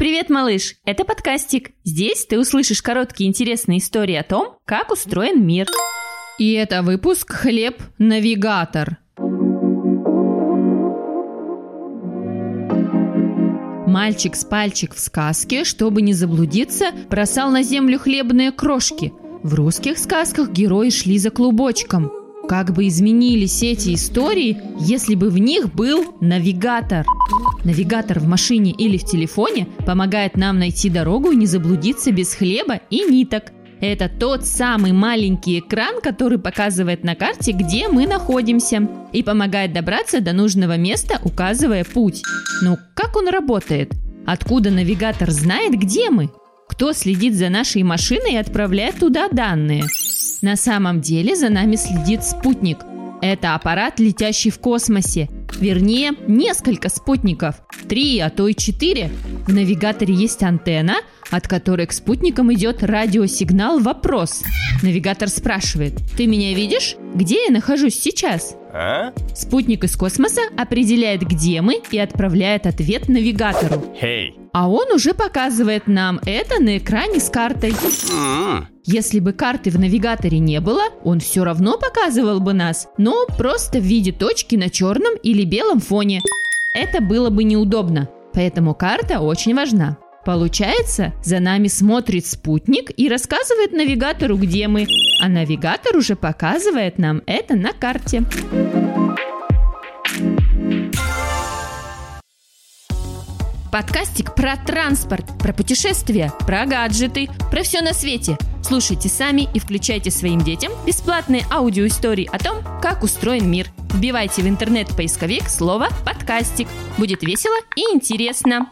Привет, малыш! Это подкастик. Здесь ты услышишь короткие интересные истории о том, как устроен мир. И это выпуск «Хлеб-навигатор». Мальчик с пальчик в сказке, чтобы не заблудиться, бросал на землю хлебные крошки. В русских сказках герои шли за клубочком. Как бы изменились эти истории, если бы в них был навигатор? Навигатор в машине или в телефоне помогает нам найти дорогу и не заблудиться без хлеба и ниток. Это тот самый маленький экран, который показывает на карте, где мы находимся, и помогает добраться до нужного места, указывая путь. Но как он работает? Откуда навигатор знает, где мы? Кто следит за нашей машиной и отправляет туда данные? На самом деле за нами следит спутник. Это аппарат, летящий в космосе. Вернее, несколько спутников. Три, а то и четыре. В навигаторе есть антенна, от которой к спутникам идет радиосигнал «Вопрос». Навигатор спрашивает, ты меня видишь? Где я нахожусь сейчас? А? Спутник из космоса определяет, где мы, и отправляет ответ навигатору. Hey. А он уже показывает нам это на экране с картой. Mm. Если бы карты в навигаторе не было, он все равно показывал бы нас, но просто в виде точки на черном или белом фоне. Это было бы неудобно, поэтому карта очень важна. Получается, за нами смотрит спутник и рассказывает навигатору, где мы, а навигатор уже показывает нам это на карте. Подкастик про транспорт, про путешествия, про гаджеты, про все на свете. Слушайте сами и включайте своим детям бесплатные аудиоистории о том, как устроен мир. Вбивайте в интернет-поисковик слово «подкастик». Будет весело и интересно.